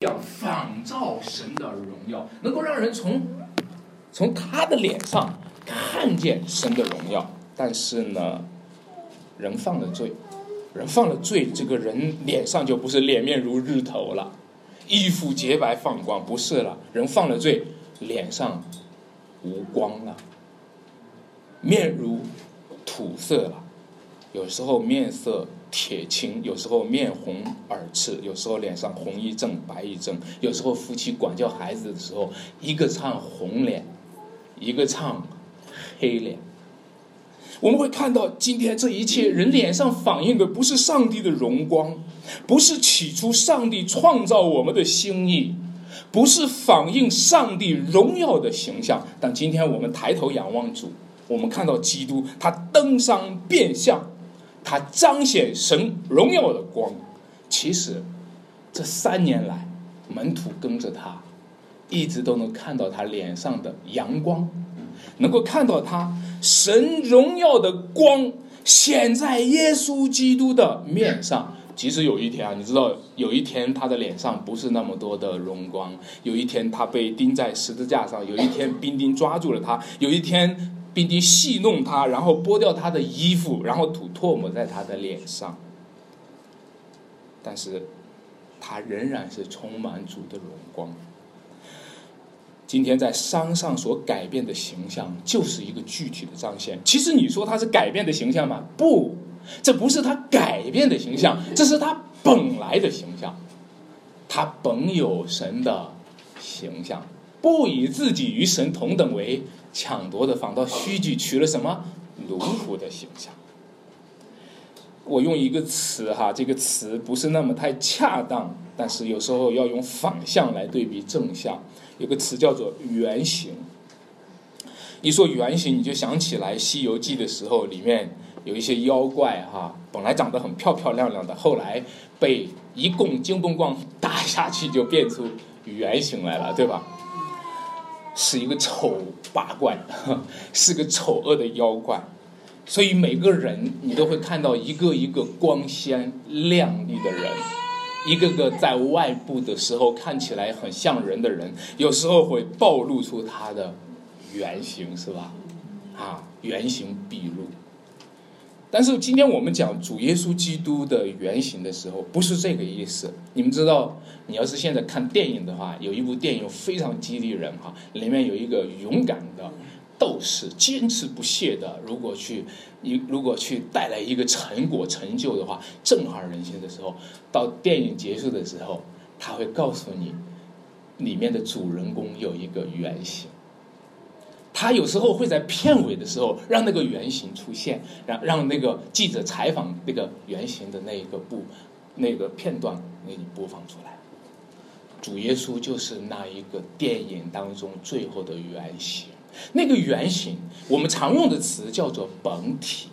要仿照神的荣耀，能够让人从从他的脸上看见神的荣耀。但是呢，人犯了罪，人犯了罪，这个人脸上就不是脸面如日头了，衣服洁白放光，不是了。人犯了罪，脸上无光了，面如土色了，有时候面色。铁青，有时候面红耳赤，有时候脸上红一阵白一阵，有时候夫妻管教孩子的时候，一个唱红脸，一个唱黑脸。我们会看到今天这一切人脸上反映的不是上帝的荣光，不是起初上帝创造我们的心意，不是反映上帝荣耀的形象。但今天我们抬头仰望主，我们看到基督，他登山变相。他彰显神荣耀的光，其实这三年来，门徒跟着他，一直都能看到他脸上的阳光，能够看到他神荣耀的光显在耶稣基督的面上。其实有一天啊，你知道，有一天他的脸上不是那么多的荣光，有一天他被钉在十字架上，有一天兵丁抓住了他，有一天。并且戏弄他，然后剥掉他的衣服，然后吐唾沫在他的脸上。但是，他仍然是充满主的荣光。今天在山上所改变的形象，就是一个具体的彰显。其实你说他是改变的形象吗？不，这不是他改变的形象，这是他本来的形象。他本有神的形象，不以自己与神同等为。抢夺的反倒虚举，取了什么奴仆的形象？我用一个词哈，这个词不是那么太恰当，但是有时候要用反向来对比正向。有个词叫做原型。一说原型，你就想起来《西游记》的时候，里面有一些妖怪哈，本来长得很漂漂亮亮的，后来被一棍金箍棒打下去，就变出原形来了，对吧？是一个丑八怪，是个丑恶的妖怪，所以每个人你都会看到一个一个光鲜亮丽的人，一个个在外部的时候看起来很像人的人，有时候会暴露出他的原型，是吧？啊，原形毕露。但是今天我们讲主耶稣基督的原型的时候，不是这个意思。你们知道，你要是现在看电影的话，有一部电影非常激励人哈，里面有一个勇敢的斗士，坚持不懈的，如果去你如果去带来一个成果成就的话，震撼人心的时候，到电影结束的时候，他会告诉你，里面的主人公有一个原型。他有时候会在片尾的时候让那个原型出现，让让那个记者采访那个原型的那一个部，那个片段给你播放出来。主耶稣就是那一个电影当中最后的原型，那个原型我们常用的词叫做本体，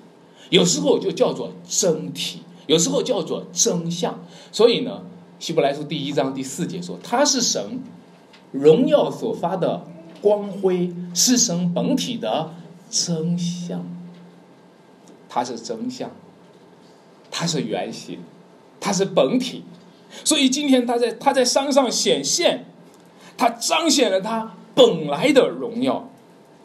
有时候就叫做真体，有时候叫做真相。所以呢，希伯来书第一章第四节说，他是神荣耀所发的。光辉是神本体的真相，它是真相，它是原型，它是本体，所以今天他在他在山上显现，他彰显了他本来的荣耀。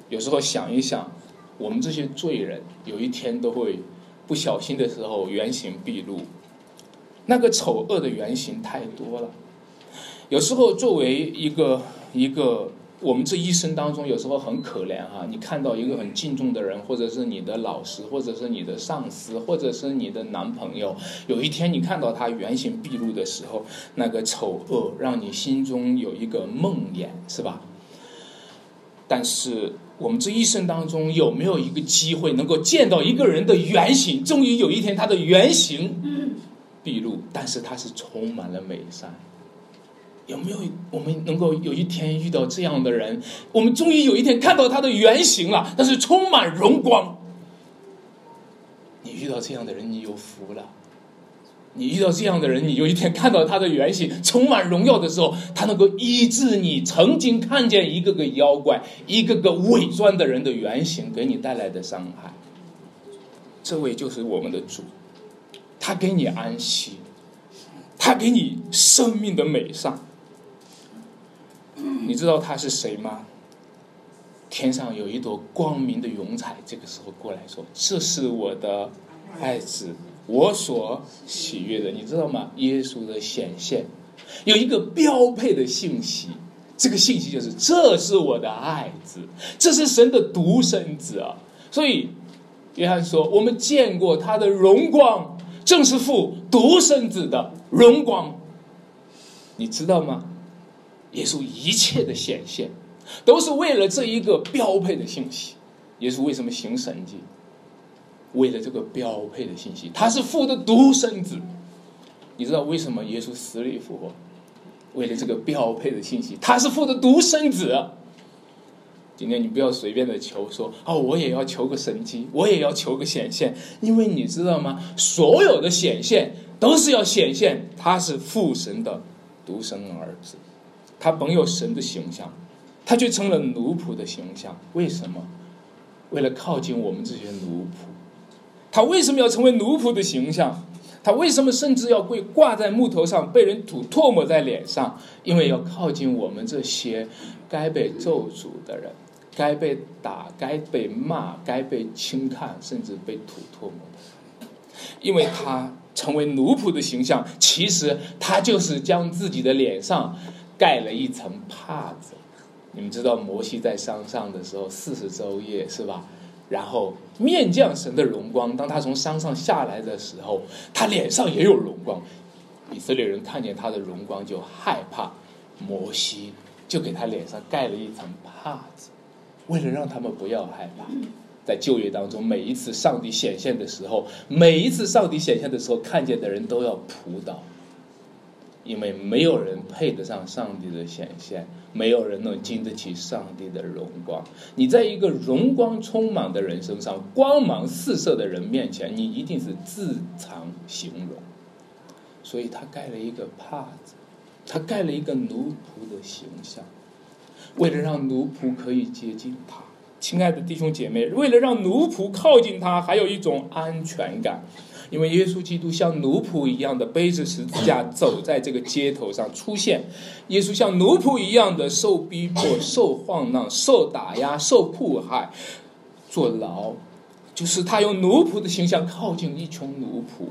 有时候想一想，我们这些罪人有一天都会不小心的时候原形毕露，那个丑恶的原型太多了。有时候作为一个一个。我们这一生当中，有时候很可怜哈。你看到一个很敬重的人，或者是你的老师，或者是你的上司，或者是你的男朋友，有一天你看到他原形毕露的时候，那个丑恶让你心中有一个梦魇，是吧？但是我们这一生当中，有没有一个机会能够见到一个人的原型？终于有一天，他的原型毕露，但是他是充满了美善。有没有我们能够有一天遇到这样的人？我们终于有一天看到他的原型了，但是充满荣光。你遇到这样的人，你有福了。你遇到这样的人，你有一天看到他的原型充满荣耀的时候，他能够医治你曾经看见一个个妖怪、一个个伪装的人的原型给你带来的伤害。这位就是我们的主，他给你安息，他给你生命的美善。你知道他是谁吗？天上有一朵光明的云彩，这个时候过来说：“这是我的爱子，我所喜悦的。”你知道吗？耶稣的显现有一个标配的信息，这个信息就是：“这是我的爱子，这是神的独生子啊！”所以约翰说：“我们见过他的荣光，正是父独生子的荣光。”你知道吗？耶稣一切的显现。都是为了这一个标配的信息。耶稣为什么行神迹？为了这个标配的信息，他是父的独生子。你知道为什么耶稣死里复活？为了这个标配的信息，他是父的独生子。今天你不要随便的求说哦，我也要求个神迹，我也要求个显现，因为你知道吗？所有的显现都是要显现他是父神的独生儿子，他本有神的形象。他却成了奴仆的形象，为什么？为了靠近我们这些奴仆。他为什么要成为奴仆的形象？他为什么甚至要跪挂在木头上，被人吐唾沫在脸上？因为要靠近我们这些该被咒诅的人，该被打、该被骂、该被轻看，甚至被吐唾沫的人。因为他成为奴仆的形象，其实他就是将自己的脸上盖了一层帕子。你们知道摩西在山上的时候四十昼夜是吧？然后面降神的荣光，当他从山上下来的时候，他脸上也有荣光。以色列人看见他的荣光就害怕，摩西就给他脸上盖了一层帕子，为了让他们不要害怕。在旧约当中，每一次上帝显现的时候，每一次上帝显现的时候，看见的人都要扑倒。因为没有人配得上上帝的显现，没有人能经得起上帝的荣光。你在一个荣光充满的人身上，光芒四射的人面前，你一定是自惭形容。所以他盖了一个帕子，他盖了一个奴仆的形象，为了让奴仆可以接近他。亲爱的弟兄姐妹，为了让奴仆靠近他，还有一种安全感。因为耶稣基督像奴仆一样的背着十字架走在这个街头上出现，耶稣像奴仆一样的受逼迫、受晃荡、受打压、受迫害、坐牢，就是他用奴仆的形象靠近一群奴仆。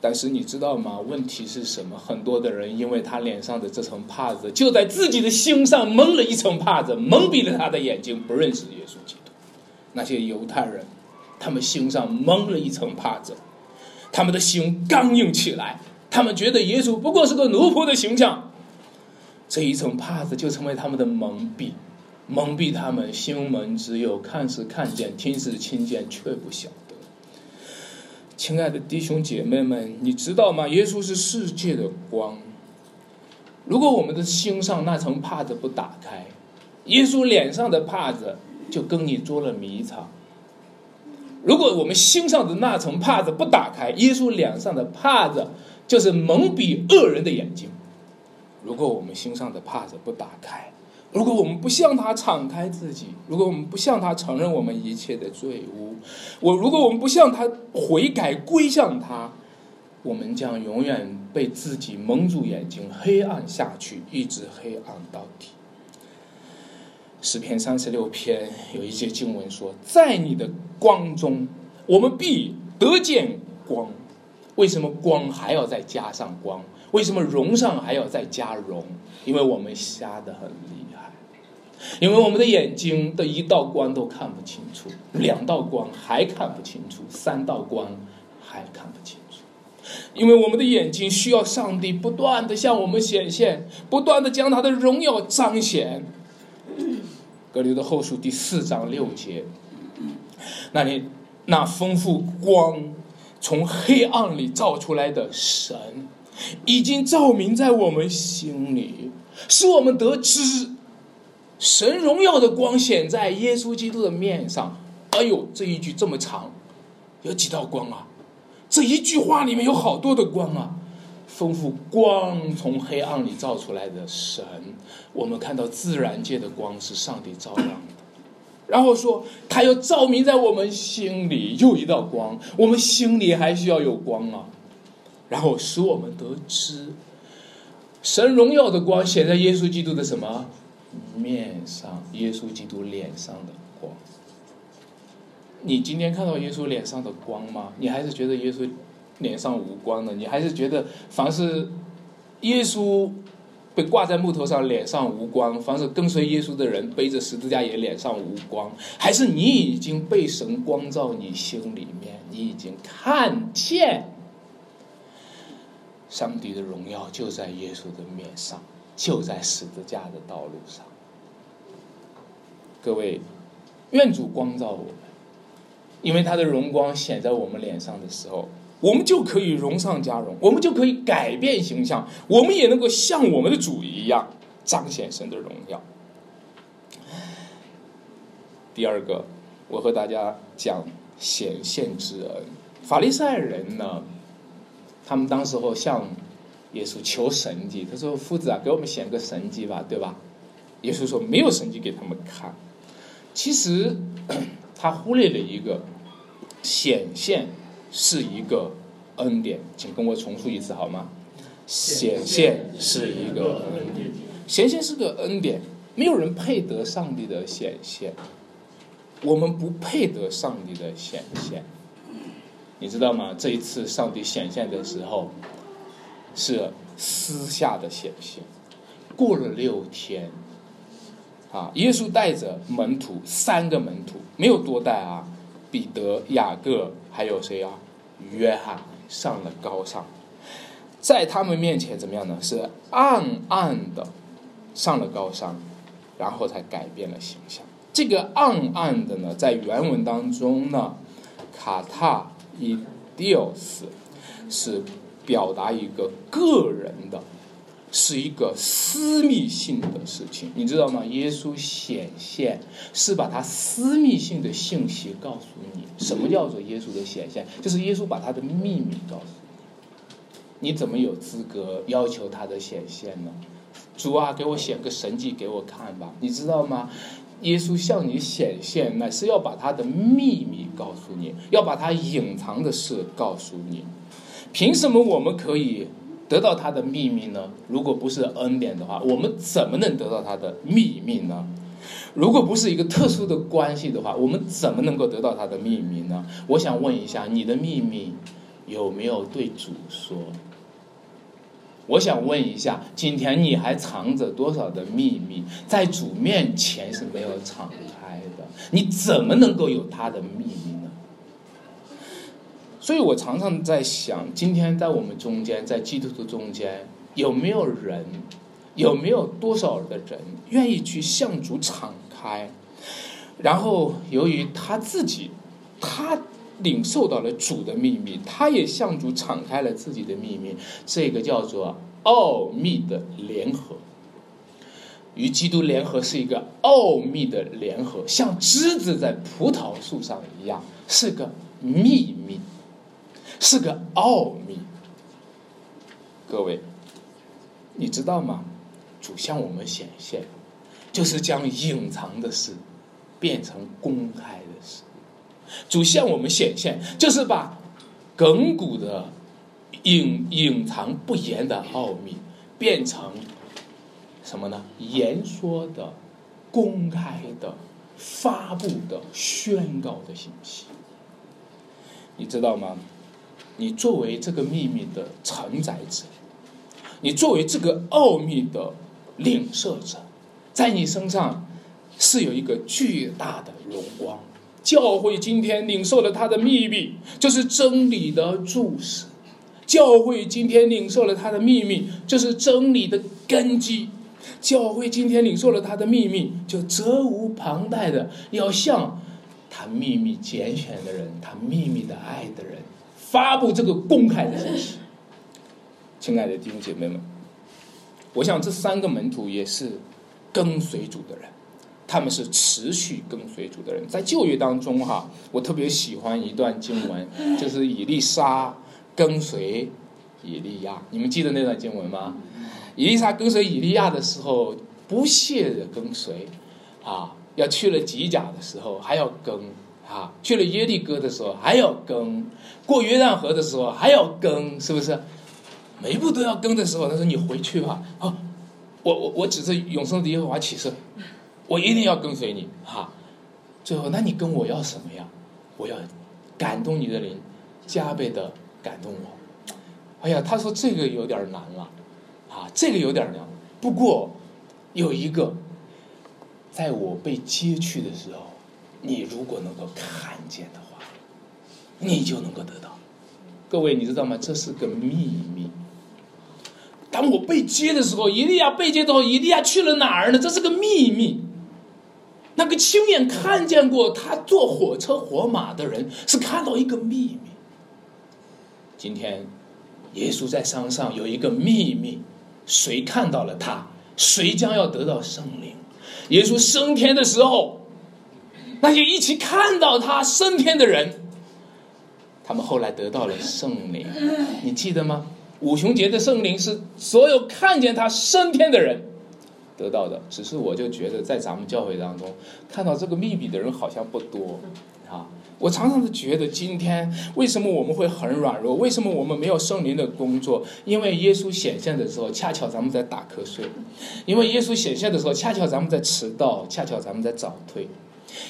但是你知道吗？问题是什么？很多的人因为他脸上的这层帕子，就在自己的心上蒙了一层帕子，蒙蔽了他的眼睛，不认识耶稣基督。那些犹太人。他们心上蒙了一层帕子，他们的心刚硬起来。他们觉得耶稣不过是个奴仆的形象，这一层帕子就成为他们的蒙蔽，蒙蔽他们心门只有看是看见，听是听见，却不晓得。亲爱的弟兄姐妹们，你知道吗？耶稣是世界的光。如果我们的心上那层帕子不打开，耶稣脸上的帕子就跟你捉了迷藏。如果我们心上的那层帕子不打开，耶稣脸上的帕子就是蒙蔽恶人的眼睛。如果我们心上的帕子不打开，如果我们不向他敞开自己，如果我们不向他承认我们一切的罪污，我如果我们不向他悔改归向他，我们将永远被自己蒙住眼睛，黑暗下去，一直黑暗到底。十篇三十六篇有一些经文说：“在你的光中，我们必得见光。为什么光还要再加上光？为什么荣上还要再加荣？因为我们瞎得很厉害，因为我们的眼睛的一道光都看不清楚，两道光还看不清楚，三道光还看不清楚。因为我们的眼睛需要上帝不断的向我们显现，不断的将他的荣耀彰显。”格流的后书第四章六节，那里那丰富光从黑暗里照出来的神，已经照明在我们心里，使我们得知神荣耀的光显在耶稣基督的面上。哎呦，这一句这么长，有几道光啊？这一句话里面有好多的光啊！丰富光从黑暗里照出来的神，我们看到自然界的光是上帝照亮的，然后说他又照明在我们心里，又一道光，我们心里还需要有光啊，然后使我们得知神荣耀的光显在耶稣基督的什么面上？耶稣基督脸上的光。你今天看到耶稣脸上的光吗？你还是觉得耶稣脸上无光的？你还是觉得凡是耶稣被挂在木头上脸上无光，凡是跟随耶稣的人背着十字架也脸上无光？还是你已经被神光照你心里面，你已经看见？上帝的荣耀就在耶稣的面上，就在十字架的道路上。各位，愿主光照我们，因为他的荣光显在我们脸上的时候，我们就可以荣上加荣，我们就可以改变形象，我们也能够像我们的主一样彰显神的荣耀。第二个，我和大家讲显现之恩。法利赛人呢？他们当时候向耶稣求神迹，他说：“夫子啊，给我们显个神迹吧，对吧？”耶稣说：“没有神迹给他们看。”其实他忽略了一个显现是一个恩典，请跟我重复一次好吗？显现是一个恩典，显现是个恩典，没有人配得上帝的显现，我们不配得上帝的显现。你知道吗？这一次上帝显现的时候，是私下的显现。过了六天，啊，耶稣带着门徒三个门徒，没有多带啊，彼得、雅各还有谁啊？约翰上了高山，在他们面前怎么样呢？是暗暗的上了高山，然后才改变了形象。这个暗暗的呢，在原文当中呢，卡塔。伊迪奥斯是表达一个个人的，是一个私密性的事情，你知道吗？耶稣显现是把他私密性的信息告诉你。什么叫做耶稣的显现？就是耶稣把他的秘密告诉你。你怎么有资格要求他的显现呢？主啊，给我显个神迹给我看吧，你知道吗？耶稣向你显现，乃是要把他的秘密告诉你，要把他隐藏的事告诉你。凭什么我们可以得到他的秘密呢？如果不是恩典的话，我们怎么能得到他的秘密呢？如果不是一个特殊的关系的话，我们怎么能够得到他的秘密呢？我想问一下，你的秘密有没有对主说？我想问一下，今天你还藏着多少的秘密，在主面前是没有敞开的？你怎么能够有他的秘密？所以我常常在想，今天在我们中间，在基督徒中间，有没有人，有没有多少的人愿意去向主敞开？然后由于他自己，他。领受到了主的秘密，他也向主敞开了自己的秘密，这个叫做奥秘的联合，与基督联合是一个奥秘的联合，像枝子在葡萄树上一样，是个秘密，是个奥秘。各位，你知道吗？主向我们显现，就是将隐藏的事变成公开的事。主向我们显现，就是把亘古的隐隐藏不言的奥秘，变成什么呢？言说的、公开的、发布的、宣告的信息。你知道吗？你作为这个秘密的承载者，你作为这个奥秘的领受者，在你身上是有一个巨大的荣光。教会今天领受了他的秘密，就是真理的注释；教会今天领受了他的秘密，就是真理的根基；教会今天领受了他的秘密，就责无旁贷的要向他秘密拣选的人、他秘密的爱的人发布这个公开的信息。亲爱的弟兄姐妹们，我想这三个门徒也是跟随主的人。他们是持续跟随主的人，在旧约当中哈，我特别喜欢一段经文，就是以利沙跟随以利亚。你们记得那段经文吗？以利沙跟随以利亚的时候，不懈的跟随，啊，要去了吉甲的时候还要跟，啊，去了耶利哥的时候还要跟，过约旦河的时候还要跟，是不是？每一步都要跟的时候，他说你回去吧，啊，我我我指着永生的耶和华起誓，我一定要跟随你，哈。最后，那你跟我要什么呀？我要感动你的灵，加倍的感动我。哎呀，他说这个有点难了，啊，这个有点难。不过有一个，在我被接去的时候，你如果能够看见的话，你就能够得到。各位，你知道吗？这是个秘密。当我被接的时候，伊利亚被接之后，伊利亚去了哪儿呢？这是个秘密。那个亲眼看见过他坐火车火马的人，是看到一个秘密。今天，耶稣在山上有一个秘密，谁看到了他，谁将要得到圣灵。耶稣升天的时候，那些一起看到他升天的人，他们后来得到了圣灵。你记得吗？五旬节的圣灵是所有看见他升天的人。得到的，只是我就觉得在咱们教会当中看到这个秘密的人好像不多，啊，我常常是觉得今天为什么我们会很软弱？为什么我们没有圣灵的工作？因为耶稣显现的时候，恰巧咱们在打瞌睡；因为耶稣显现的时候，恰巧咱们在迟到，恰巧咱们在早退。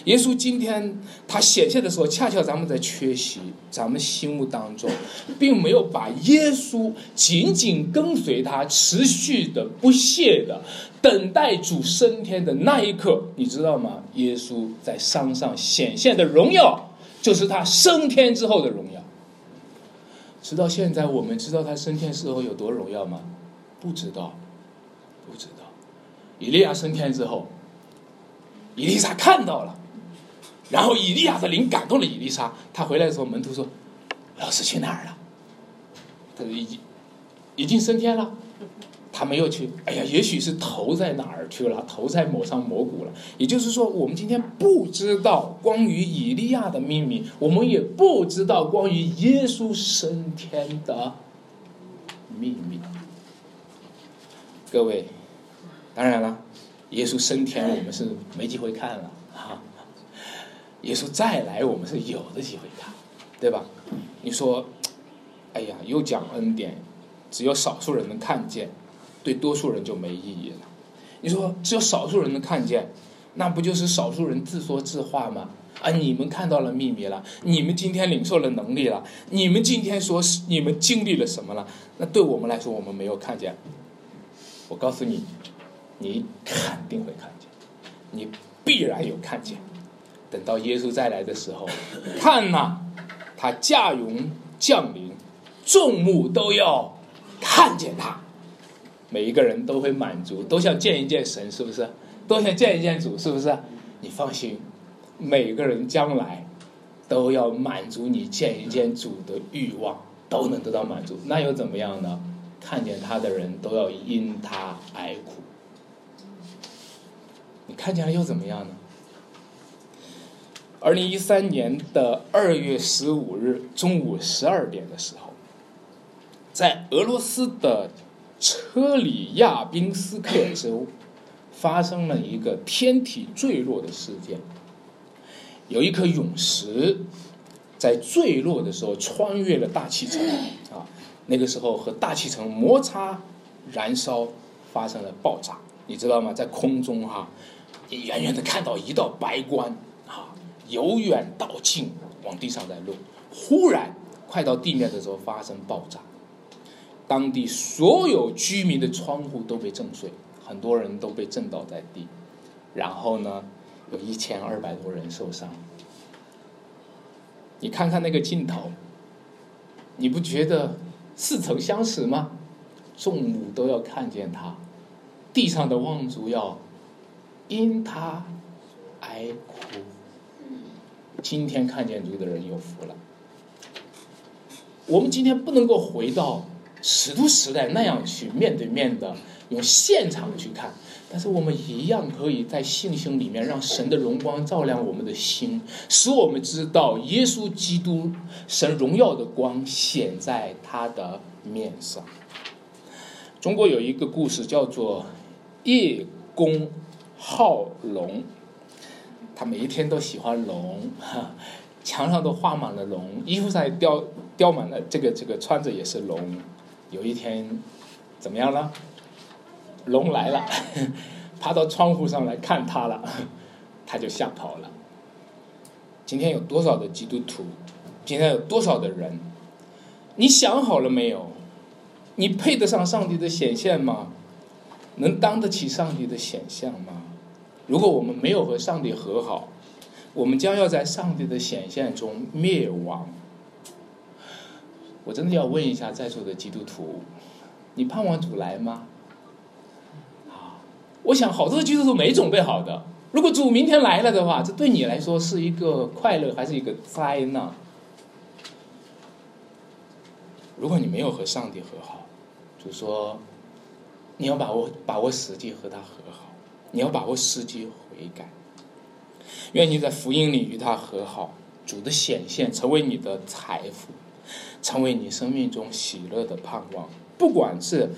耶稣今天他显现的时候，恰巧咱们在缺席，咱们心目当中，并没有把耶稣紧紧跟随他，持续的不懈的等待主升天的那一刻，你知道吗？耶稣在山上显现的荣耀，就是他升天之后的荣耀。直到现在，我们知道他升天时候有多荣耀吗？不知道，不知道。以利亚升天之后。伊丽莎看到了，然后以利亚的灵感动了伊丽莎。他回来的时候，门徒说：“老师去哪儿了？”他说：“已经已经升天了。”他没有去。哎呀，也许是头在哪儿去了，头在某上某谷了。也就是说，我们今天不知道关于以利亚的秘密，我们也不知道关于耶稣升天的秘密。各位，当然了。耶稣升天，我们是没机会看了啊！耶稣再来，我们是有的机会看，对吧？你说，哎呀，又讲恩典，只有少数人能看见，对多数人就没意义了。你说，只有少数人能看见，那不就是少数人自说自话吗？啊，你们看到了秘密了，你们今天领受了能力了，你们今天说是你们经历了什么了？那对我们来说，我们没有看见。我告诉你。你肯定会看见，你必然有看见。等到耶稣再来的时候，看呐，他驾云降临，众目都要看见他，每一个人都会满足，都想见一见神，是不是？都想见一见主，是不是？你放心，每个人将来都要满足你见一见主的欲望，都能得到满足。那又怎么样呢？看见他的人都要因他哀哭。你看见了又怎么样呢？二零一三年的二月十五日中午十二点的时候，在俄罗斯的车里亚宾斯克州发生了一个天体坠落的事件。有一颗陨石在坠落的时候穿越了大气层啊，那个时候和大气层摩擦燃烧，发生了爆炸。你知道吗？在空中哈。你远远的看到一道白光，啊，由远到近往地上在落，忽然快到地面的时候发生爆炸，当地所有居民的窗户都被震碎，很多人都被震倒在地，然后呢，有一千二百多人受伤。你看看那个镜头，你不觉得似曾相识吗？众目都要看见他，地上的望族要。因他哀哭，今天看见主的人有福了。我们今天不能够回到使徒时代那样去面对面的用现场去看，但是我们一样可以在信心里面让神的荣光照亮我们的心，使我们知道耶稣基督神荣耀的光显在他的面上。中国有一个故事叫做叶公。好龙，他每一天都喜欢龙，哈，墙上都画满了龙，衣服上也雕雕满了这个这个穿着也是龙，有一天，怎么样了？龙来了，爬到窗户上来看他了，他就吓跑了。今天有多少的基督徒？今天有多少的人？你想好了没有？你配得上上帝的显现吗？能当得起上帝的显像吗？如果我们没有和上帝和好，我们将要在上帝的显现中灭亡。我真的要问一下在座的基督徒，你盼望主来吗？啊，我想好多基督徒没准备好的。如果主明天来了的话，这对你来说是一个快乐还是一个灾难？如果你没有和上帝和好，主说，你要把握把握时机和他和好，你要把握时机悔改，愿你在福音里与他和好，主的显现成为你的财富，成为你生命中喜乐的盼望。不管是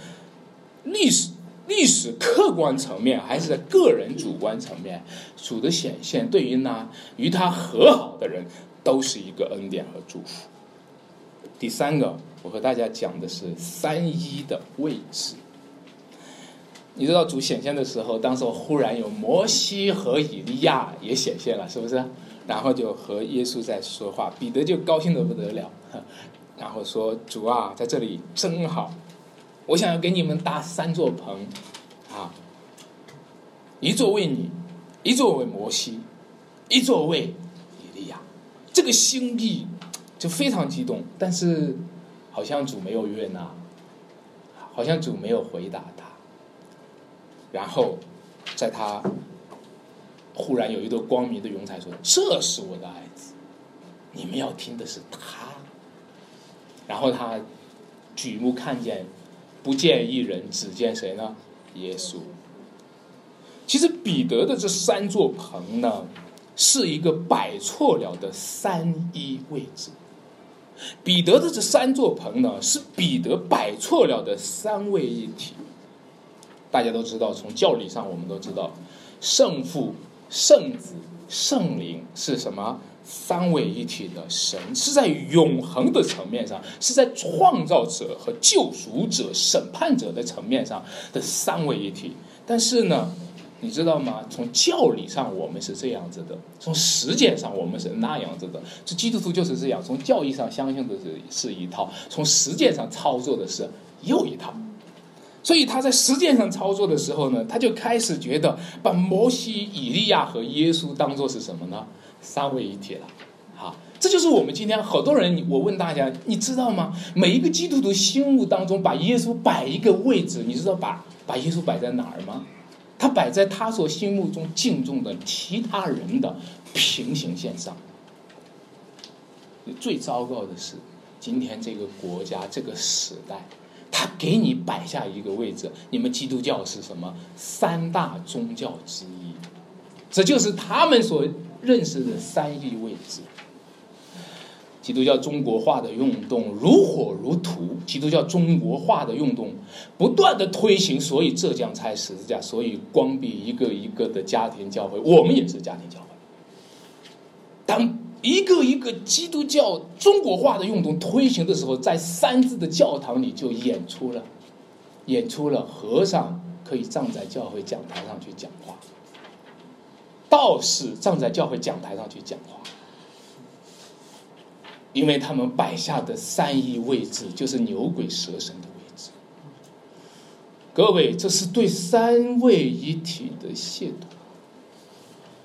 历史历史客观层面，还是在个人主观层面，主的显现对于那与他和好的人，都是一个恩典和祝福。第三个，我和大家讲的是三一的位置。你知道主显现的时候，当时忽然有摩西和以利亚也显现了，是不是？然后就和耶稣在说话，彼得就高兴的不得了，然后说：“主啊，在这里真好，我想要给你们搭三座棚，啊，一座为你，一座为摩西，一座为以利亚。这个心意。”就非常激动，但是好像主没有悦纳，好像主没有回答。然后在他忽然有一朵光明的云彩说：“这是我的爱子，你们要听的是他。”然后他举目看见，不见一人，只见谁呢？耶稣。其实彼得的这三座棚呢，是一个摆错了的三一位置。彼得的这三座棚呢，是彼得摆错了的三位一体。大家都知道，从教理上我们都知道，圣父、圣子、圣灵是什么？三位一体的神，是在永恒的层面上，是在创造者和救赎者、审判者的层面上的三位一体。但是呢？你知道吗？从教理上我们是这样子的，从实践上我们是那样子的。这基督徒就是这样，从教义上相信的是是一套，从实践上操作的是又一套。所以他在实践上操作的时候呢，他就开始觉得把摩西、以利亚和耶稣当做是什么呢？三位一体了。好，这就是我们今天好多人。我问大家，你知道吗？每一个基督徒心目当中把耶稣摆一个位置，你知道把把耶稣摆在哪儿吗？他摆在他所心目中敬重的其他人的平行线上。最糟糕的是，今天这个国家这个时代，他给你摆下一个位置，你们基督教是什么？三大宗教之一，这就是他们所认识的三一位置。基督教中国化的运动如火如荼，基督教中国化的运动不断的推行，所以浙江拆十字架，所以关闭一个一个的家庭教会，我们也是家庭教会。当一个一个基督教中国化的运动推行的时候，在三字的教堂里就演出了，演出了和尚可以站在教会讲台上去讲话，道士站在教会讲台上去讲话。因为他们摆下的三一位置就是牛鬼蛇神的位置，各位，这是对三位一体的亵渎。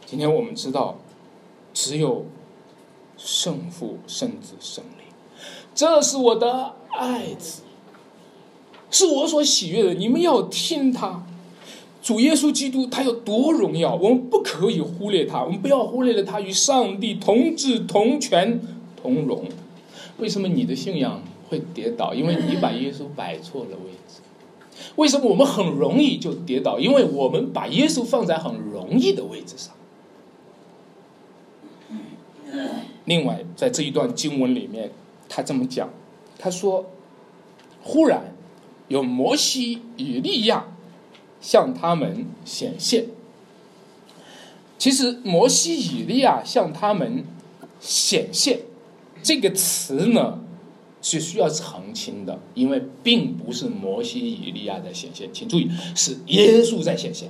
今天我们知道，只有圣父、圣子、圣灵，这是我的爱子，是我所喜悦的。你们要听他，主耶稣基督，他有多荣耀，我们不可以忽略他，我们不要忽略了他与上帝同治同权。同荣，为什么你的信仰会跌倒？因为你把耶稣摆错了位置。为什么我们很容易就跌倒？因为我们把耶稣放在很容易的位置上。另外，在这一段经文里面，他这么讲，他说：“忽然有摩西、以利亚向他们显现。”其实，摩西、以利亚向他们显现。这个词呢，是需要澄清的，因为并不是摩西、以利亚在显现，请注意，是耶稣在显现。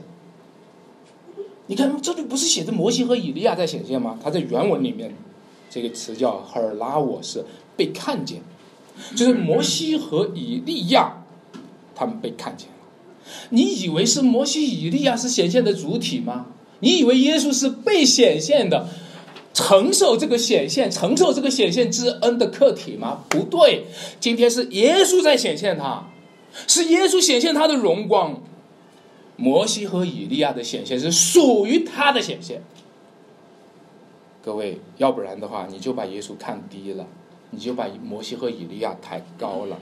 你看这里不是写着摩西和以利亚在显现吗？他在原文里面，这个词叫“赫尔拉我”，是被看见，就是摩西和以利亚他们被看见了。你以为是摩西、以利亚是显现的主体吗？你以为耶稣是被显现的？承受这个显现，承受这个显现之恩的客体吗？不对，今天是耶稣在显现他，是耶稣显现他的荣光。摩西和以利亚的显现是属于他的显现。各位，要不然的话，你就把耶稣看低了，你就把摩西和以利亚抬高了。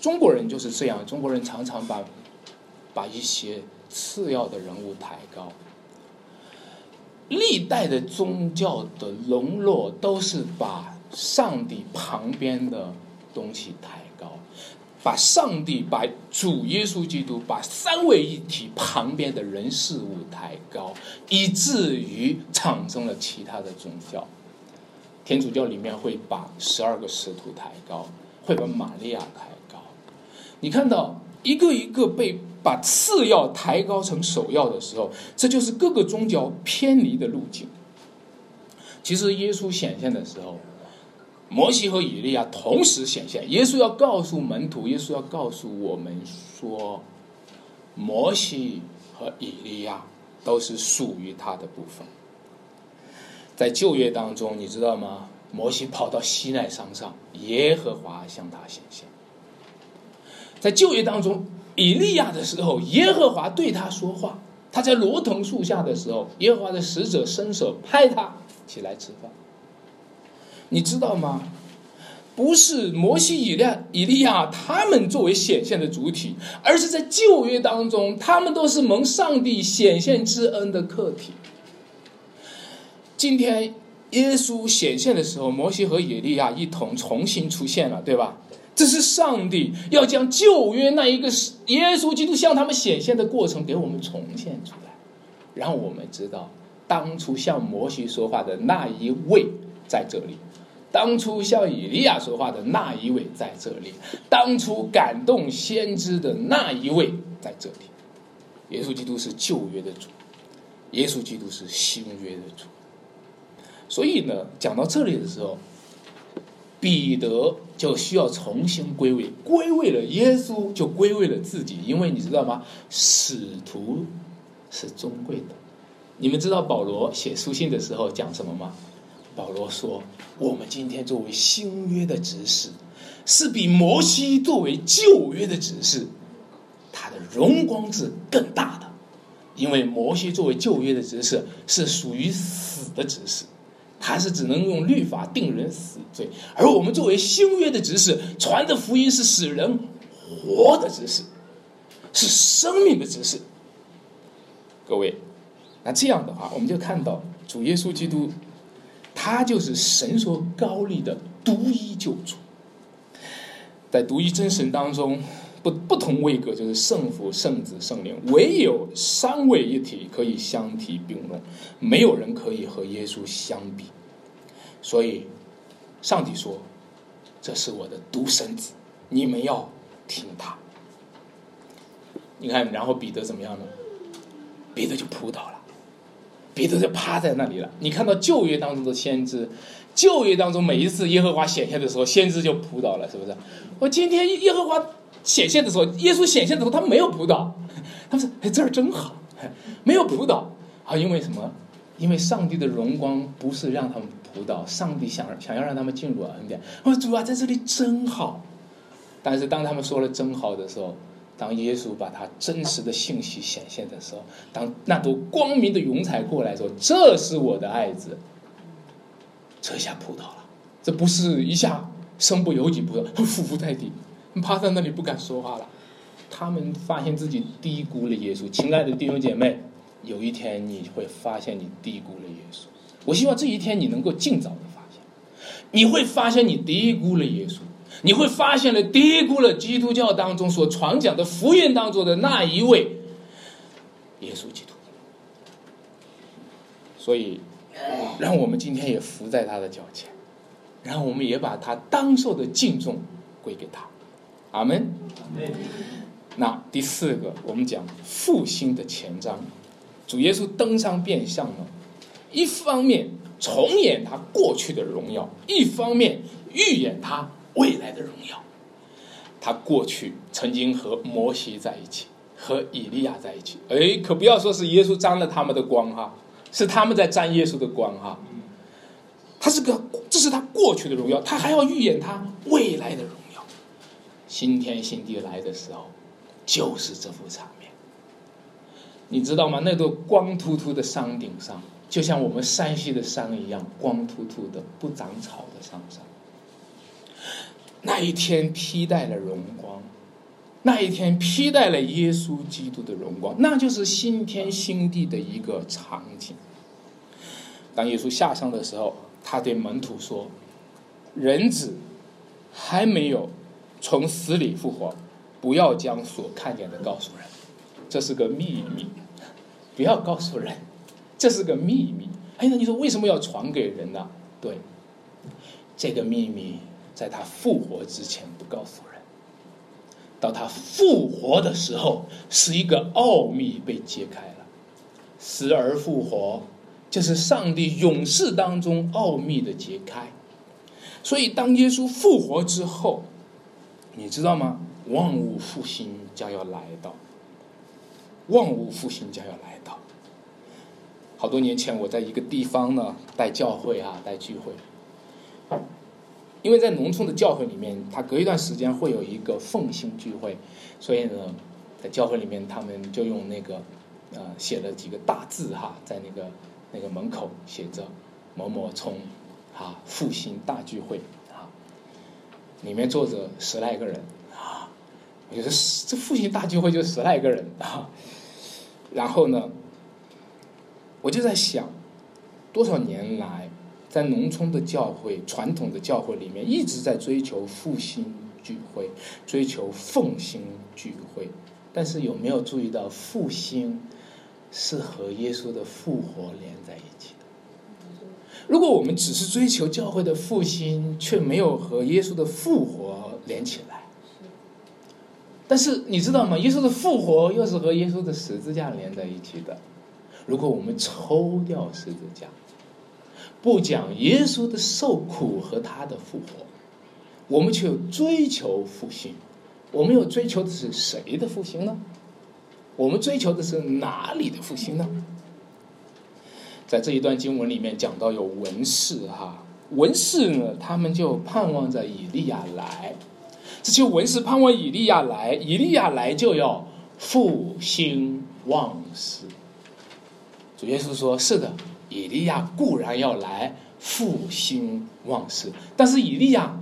中国人就是这样，中国人常常把把一些次要的人物抬高。历代的宗教的沦落都是把上帝旁边的东西抬，把上帝、把主耶稣基督、把三位一体旁边的人事物抬高，以至于产生了其他的宗教。天主教里面会把十二个使徒抬高，会把玛利亚抬高。你看到一个一个被。把次要抬高成首要的时候，这就是各个宗教偏离的路径。其实耶稣显现的时候，摩西和以利亚同时显现。耶稣要告诉门徒，耶稣要告诉我们说，摩西和以利亚都是属于他的部分。在旧约当中，你知道吗？摩西跑到西奈山上，耶和华向他显现。在旧约当中。以利亚的时候，耶和华对他说话。他在罗藤树下的时候，耶和华的使者伸手拍他起来吃饭。你知道吗？不是摩西、以利、以利亚他们作为显现的主体，而是在旧约当中，他们都是蒙上帝显现之恩的客体。今天耶稣显现的时候，摩西和以利亚一同重新出现了，对吧？这是上帝要将旧约那一个耶稣基督向他们显现的过程给我们重现出来，让我们知道当初向摩西说话的那一位在这里，当初向以利亚说话的那一位在这里，当初感动先知的那一位在这里。耶稣基督是旧约的主，耶稣基督是新约的主。所以呢，讲到这里的时候。彼得就需要重新归位，归位了耶稣，就归位了自己。因为你知道吗？使徒是尊贵的。你们知道保罗写书信的时候讲什么吗？保罗说：“我们今天作为新约的执事，是比摩西作为旧约的执事，他的荣光是更大的。因为摩西作为旧约的执事，是属于死的执事。”他是只能用律法定人死罪，而我们作为新约的执事，传的福音是使人活的执事，是生命的执事。各位，那这样的话，我们就看到主耶稣基督，他就是神所高立的独一救主，在独一真神当中。不不同位格就是圣父、圣子、圣灵，唯有三位一体可以相提并论，没有人可以和耶稣相比。所以，上帝说：“这是我的独生子，你们要听他。”你看，然后彼得怎么样呢？彼得就扑倒了，彼得就趴在那里了。你看到旧约当中的先知，旧约当中每一次耶和华显现的时候，先知就扑倒了，是不是？我今天耶和华。显现的时候，耶稣显现的时候，他没有扑倒，他们说：“哎，这儿真好，没有扑倒啊！因为什么？因为上帝的荣光不是让他们扑倒，上帝想想要让他们进入恩典。我说主啊，在这里真好。但是当他们说了真好的时候，当耶稣把他真实的信息显现的时候，当那朵光明的云彩过来说：‘这是我的爱子’，这下扑倒了。这不是一下身不由己扑倒，他匍匐在地。”趴在那里不敢说话了，他们发现自己低估了耶稣。亲爱的弟兄姐妹，有一天你会发现你低估了耶稣。我希望这一天你能够尽早的发现，你会发现你低估了耶稣，你会发现了低估了基督教当中所传讲的福音当中的那一位耶稣基督。所以，让我们今天也伏在他的脚前，然后我们也把他当受的敬重归给他。阿门。那第四个，我们讲复兴的前章，主耶稣登上变相了，一方面重演他过去的荣耀，一方面预演他未来的荣耀。他过去曾经和摩西在一起，和以利亚在一起，哎，可不要说是耶稣沾了他们的光哈，是他们在沾耶稣的光哈。他是个，这是他过去的荣耀，他还要预演他未来的荣耀。新天新地来的时候，就是这幅场面。你知道吗？那座光秃秃的山顶上，就像我们山西的山一样，光秃秃的不长草的山上。那一天披戴了荣光，那一天披戴了耶稣基督的荣光，那就是新天新地的一个场景。当耶稣下山的时候。他对门徒说：“人子还没有从死里复活，不要将所看见的告诉人，这是个秘密，不要告诉人，这是个秘密。哎，那你说为什么要传给人呢？对，这个秘密在他复活之前不告诉人，到他复活的时候，是一个奥秘被揭开了，死而复活。”就是上帝勇士当中奥秘的揭开，所以当耶稣复活之后，你知道吗？万物复兴将要来到，万物复兴将要来到。好多年前，我在一个地方呢带教会啊，带聚会，因为在农村的教会里面，他隔一段时间会有一个奉新聚会，所以呢，在教会里面，他们就用那个呃写了几个大字哈，在那个。那个门口写着“某某从啊复兴大聚会”啊，里面坐着十来个人啊，我觉得这复兴大聚会就十来个人啊。然后呢，我就在想，多少年来在农村的教会、传统的教会里面，一直在追求复兴聚会、追求奉兴聚会，但是有没有注意到复兴？是和耶稣的复活连在一起的。如果我们只是追求教会的复兴，却没有和耶稣的复活连起来，但是你知道吗？耶稣的复活又是和耶稣的十字架连在一起的。如果我们抽掉十字架，不讲耶稣的受苦和他的复活，我们却追求复兴，我们又追求的是谁的复兴呢？我们追求的是哪里的复兴呢？在这一段经文里面讲到有文士哈，文士呢，他们就盼望着以利亚来，这些文士盼望以利亚来，以利亚来就要复兴旺世。主耶稣说：“是的，以利亚固然要来复兴旺世，但是以利亚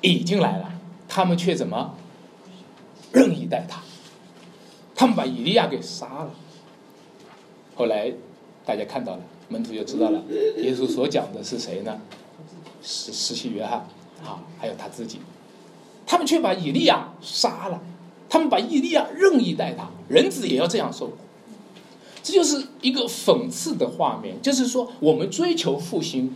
已经来了，他们却怎么任意待他？”他们把以利亚给杀了。后来大家看到了，门徒就知道了，耶稣所讲的是谁呢？是施洗约翰啊，还有他自己。他们却把以利亚杀了，他们把以利亚任意待他，人子也要这样受苦。这就是一个讽刺的画面，就是说我们追求复兴，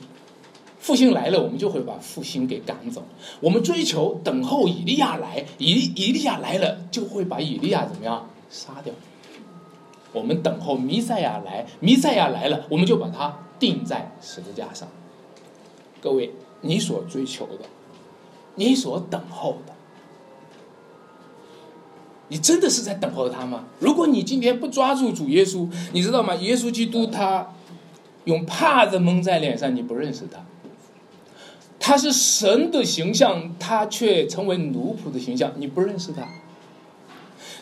复兴来了，我们就会把复兴给赶走；我们追求等候以利亚来，以以利亚来了，就会把以利亚怎么样？杀掉。我们等候弥赛亚来，弥赛亚来了，我们就把它钉在十字架上。各位，你所追求的，你所等候的，你真的是在等候他吗？如果你今天不抓住主耶稣，你知道吗？耶稣基督他用帕子蒙在脸上，你不认识他。他是神的形象，他却成为奴仆的形象，你不认识他。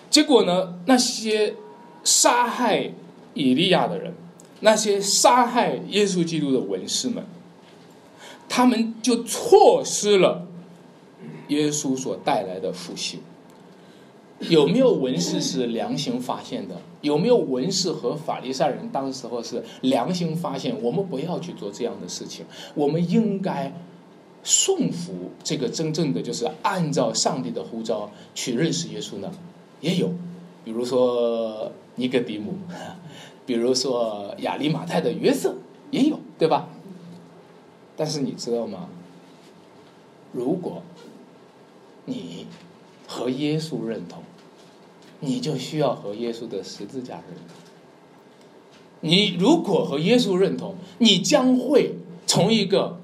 结果呢？那些杀害以利亚的人，那些杀害耶稣基督的文士们，他们就错失了耶稣所带来的复兴。有没有文士是良心发现的？有没有文士和法利赛人当时候是良心发现？我们不要去做这样的事情，我们应该顺服这个真正的，就是按照上帝的呼召去认识耶稣呢？也有，比如说尼格迪姆，比如说亚利马泰的约瑟，也有，对吧？但是你知道吗？如果你和耶稣认同，你就需要和耶稣的十字架认同。你如果和耶稣认同，你将会从一个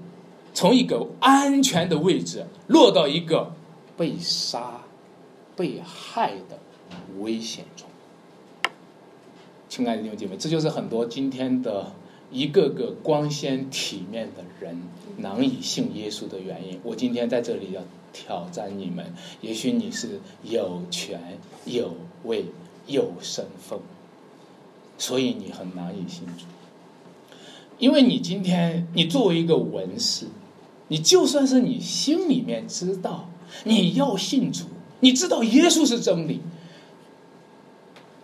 从一个安全的位置落到一个被杀、被害的危险中。亲爱的弟兄姐妹，这就是很多今天的一个个光鲜体面的人难以信耶稣的原因。我今天在这里要挑战你们，也许你是有权、有位、有身份。所以你很难以信主，因为你今天你作为一个文士，你就算是你心里面知道你要信主，你知道耶稣是真理，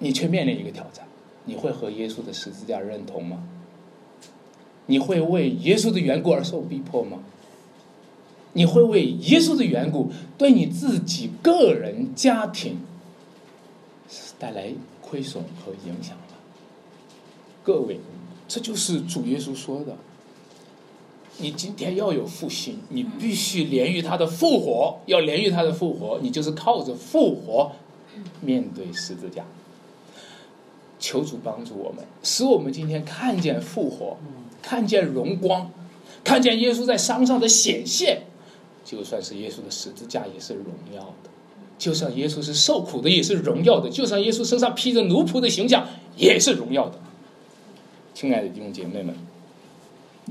你却面临一个挑战：你会和耶稣的十字架认同吗？你会为耶稣的缘故而受逼迫吗？你会为耶稣的缘故对你自己个人家庭带来亏损和影响？各位，这就是主耶稣说的。你今天要有复兴，你必须连于他的复活，要连于他的复活，你就是靠着复活面对十字架。求主帮助我们，使我们今天看见复活，看见荣光，看见耶稣在山上的显现。就算是耶稣的十字架也是荣耀的，就算耶稣是受苦的也是荣耀的，就算耶稣身上披着奴仆的形象也是荣耀的。亲爱的弟兄姐妹们，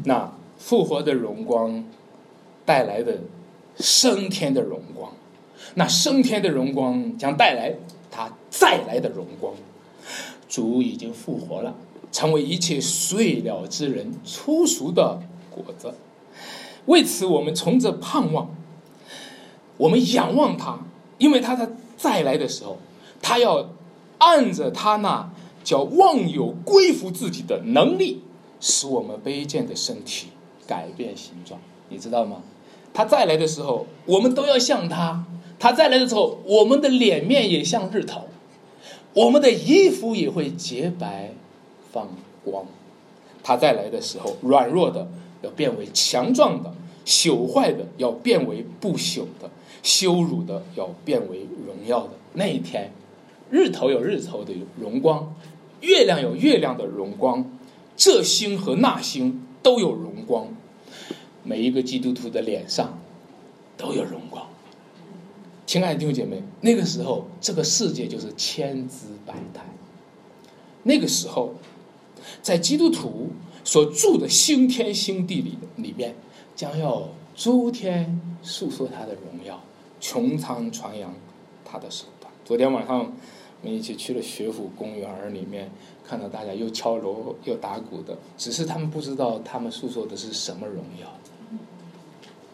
那复活的荣光带来的升天的荣光，那升天的荣光将带来他再来的荣光。主已经复活了，成为一切睡了之人粗俗的果子。为此，我们从这盼望，我们仰望他，因为他在再来的时候，他要按着他那。叫忘有归服自己的能力，使我们卑贱的身体改变形状，你知道吗？他再来的时候，我们都要像他；他再来的时候，我们的脸面也像日头，我们的衣服也会洁白放光。他再来的时候，软弱的要变为强壮的，朽坏的要变为不朽的，羞辱的要变为荣耀的。那一天，日头有日头的荣光。月亮有月亮的荣光，这星和那星都有荣光，每一个基督徒的脸上都有荣光。亲爱的弟兄姐妹，那个时候这个世界就是千姿百态。那个时候，在基督徒所住的星天星地里里面，将要诸天诉说他的荣耀，穹苍传扬他的手段。昨天晚上。我们一起去了学府公园里面，看到大家又敲锣又打鼓的，只是他们不知道他们诉说的是什么荣耀。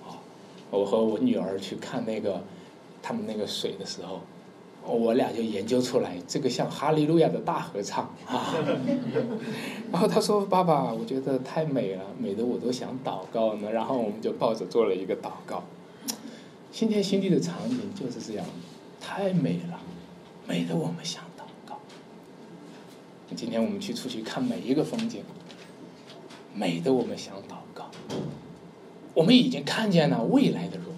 啊，我和我女儿去看那个他们那个水的时候，我俩就研究出来，这个像哈利路亚的大合唱啊。然后他说：“爸爸，我觉得太美了，美的我都想祷告呢。”然后我们就抱着做了一个祷告。新天新地的场景就是这样，太美了。美的我们想祷告。今天我们去出去看每一个风景，美的我们想祷告。我们已经看见了未来的荣光，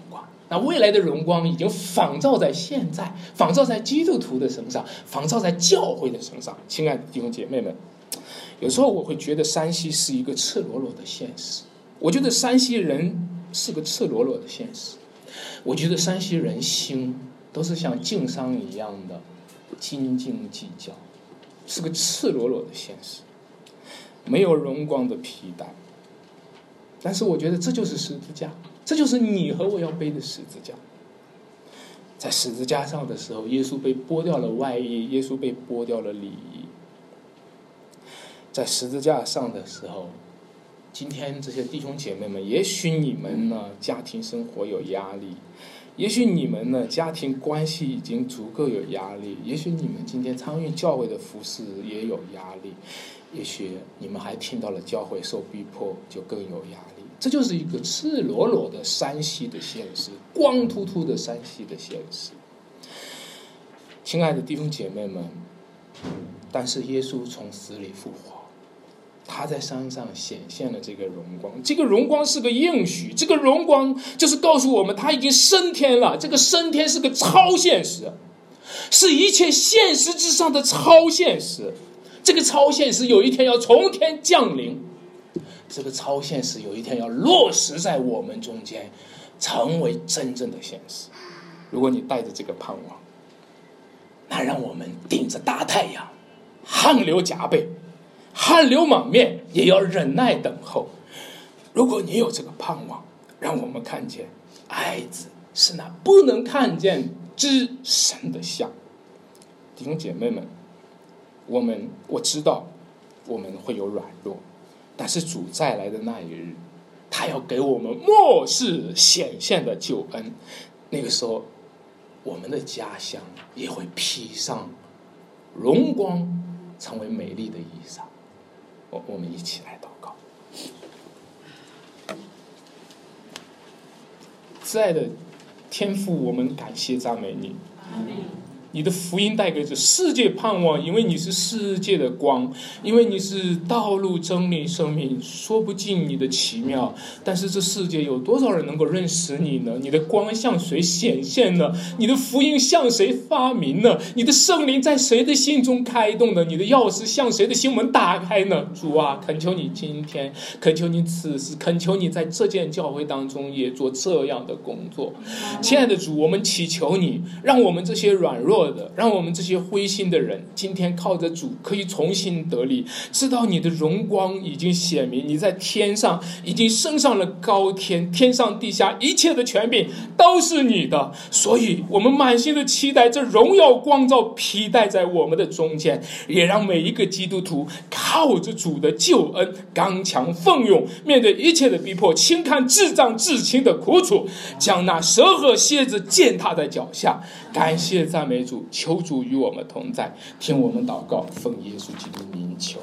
那未来的荣光已经仿照在现在，仿照在基督徒的身上，仿照在教会的身上。亲爱的弟兄姐妹们，有时候我会觉得山西是一个赤裸裸的现实。我觉得山西人是个赤裸裸的现实。我觉得山西人心都是像晋商一样的。斤斤计较，是个赤裸裸的现实，没有荣光的皮带。但是我觉得这就是十字架，这就是你和我要背的十字架。在十字架上的时候，耶稣被剥掉了外衣，耶稣被剥掉了礼仪。在十字架上的时候，今天这些弟兄姐妹们，也许你们呢，家庭生活有压力。也许你们呢，家庭关系已经足够有压力；也许你们今天参与教会的服饰也有压力；也许你们还听到了教会受逼迫，就更有压力。这就是一个赤裸裸的山西的现实，光秃秃的山西的现实。亲爱的弟兄姐妹们，但是耶稣从死里复活，他在山上显现了这个荣光，这个荣光是个应许，这个荣光就是告诉我们他已经升天了。这个升天是个超现实，是一切现实之上的超现实。这个超现实有一天要从天降临，这个超现实有一天要落实在我们中间，成为真正的现实。如果你带着这个盼望，那让我们顶着大太阳，汗流浃背。汗流满面也要忍耐等候。如果你有这个盼望，让我们看见爱子是那不能看见之神的像。弟兄姐妹们，我们我知道我们会有软弱，但是主再来的那一日，他要给我们末世显现的救恩。那个时候，我们的家乡也会披上荣光，成为美丽的衣裳。我我们一起来祷告，亲爱的天父，我们感谢赞美你。你的福音带给这世界盼望，因为你是世界的光，因为你是道路、真理、生命，说不尽你的奇妙。但是这世界有多少人能够认识你呢？你的光向谁显现呢？你的福音向谁发明呢？你的圣灵在谁的心中开动呢？你的钥匙向谁的心门打开呢？主啊，恳求你今天，恳求你此时，恳求你在这件教会当中也做这样的工作。亲爱的主，我们祈求你，让我们这些软弱。的，让我们这些灰心的人，今天靠着主可以重新得力，知道你的荣光已经显明，你在天上已经升上了高天，天上地下一切的权柄都是你的，所以我们满心的期待这荣耀光照披戴在我们的中间，也让每一个基督徒靠着主的救恩刚强奋勇，面对一切的逼迫，轻看智障至亲的苦楚，将那蛇和蝎子践踏在脚下，感谢赞美主。求主与我们同在，听我们祷告，奉耶稣基督名求。